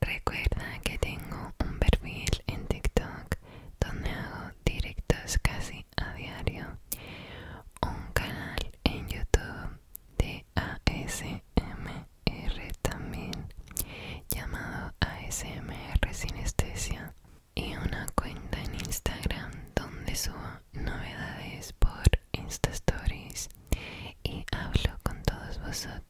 Recuerda que tengo un perfil en TikTok donde hago directos casi a diario. Un canal en YouTube de ASMR también llamado ASMR Sinestesia y una cuenta en Instagram donde subo novedades por InstaStories y hablo con todos vosotros.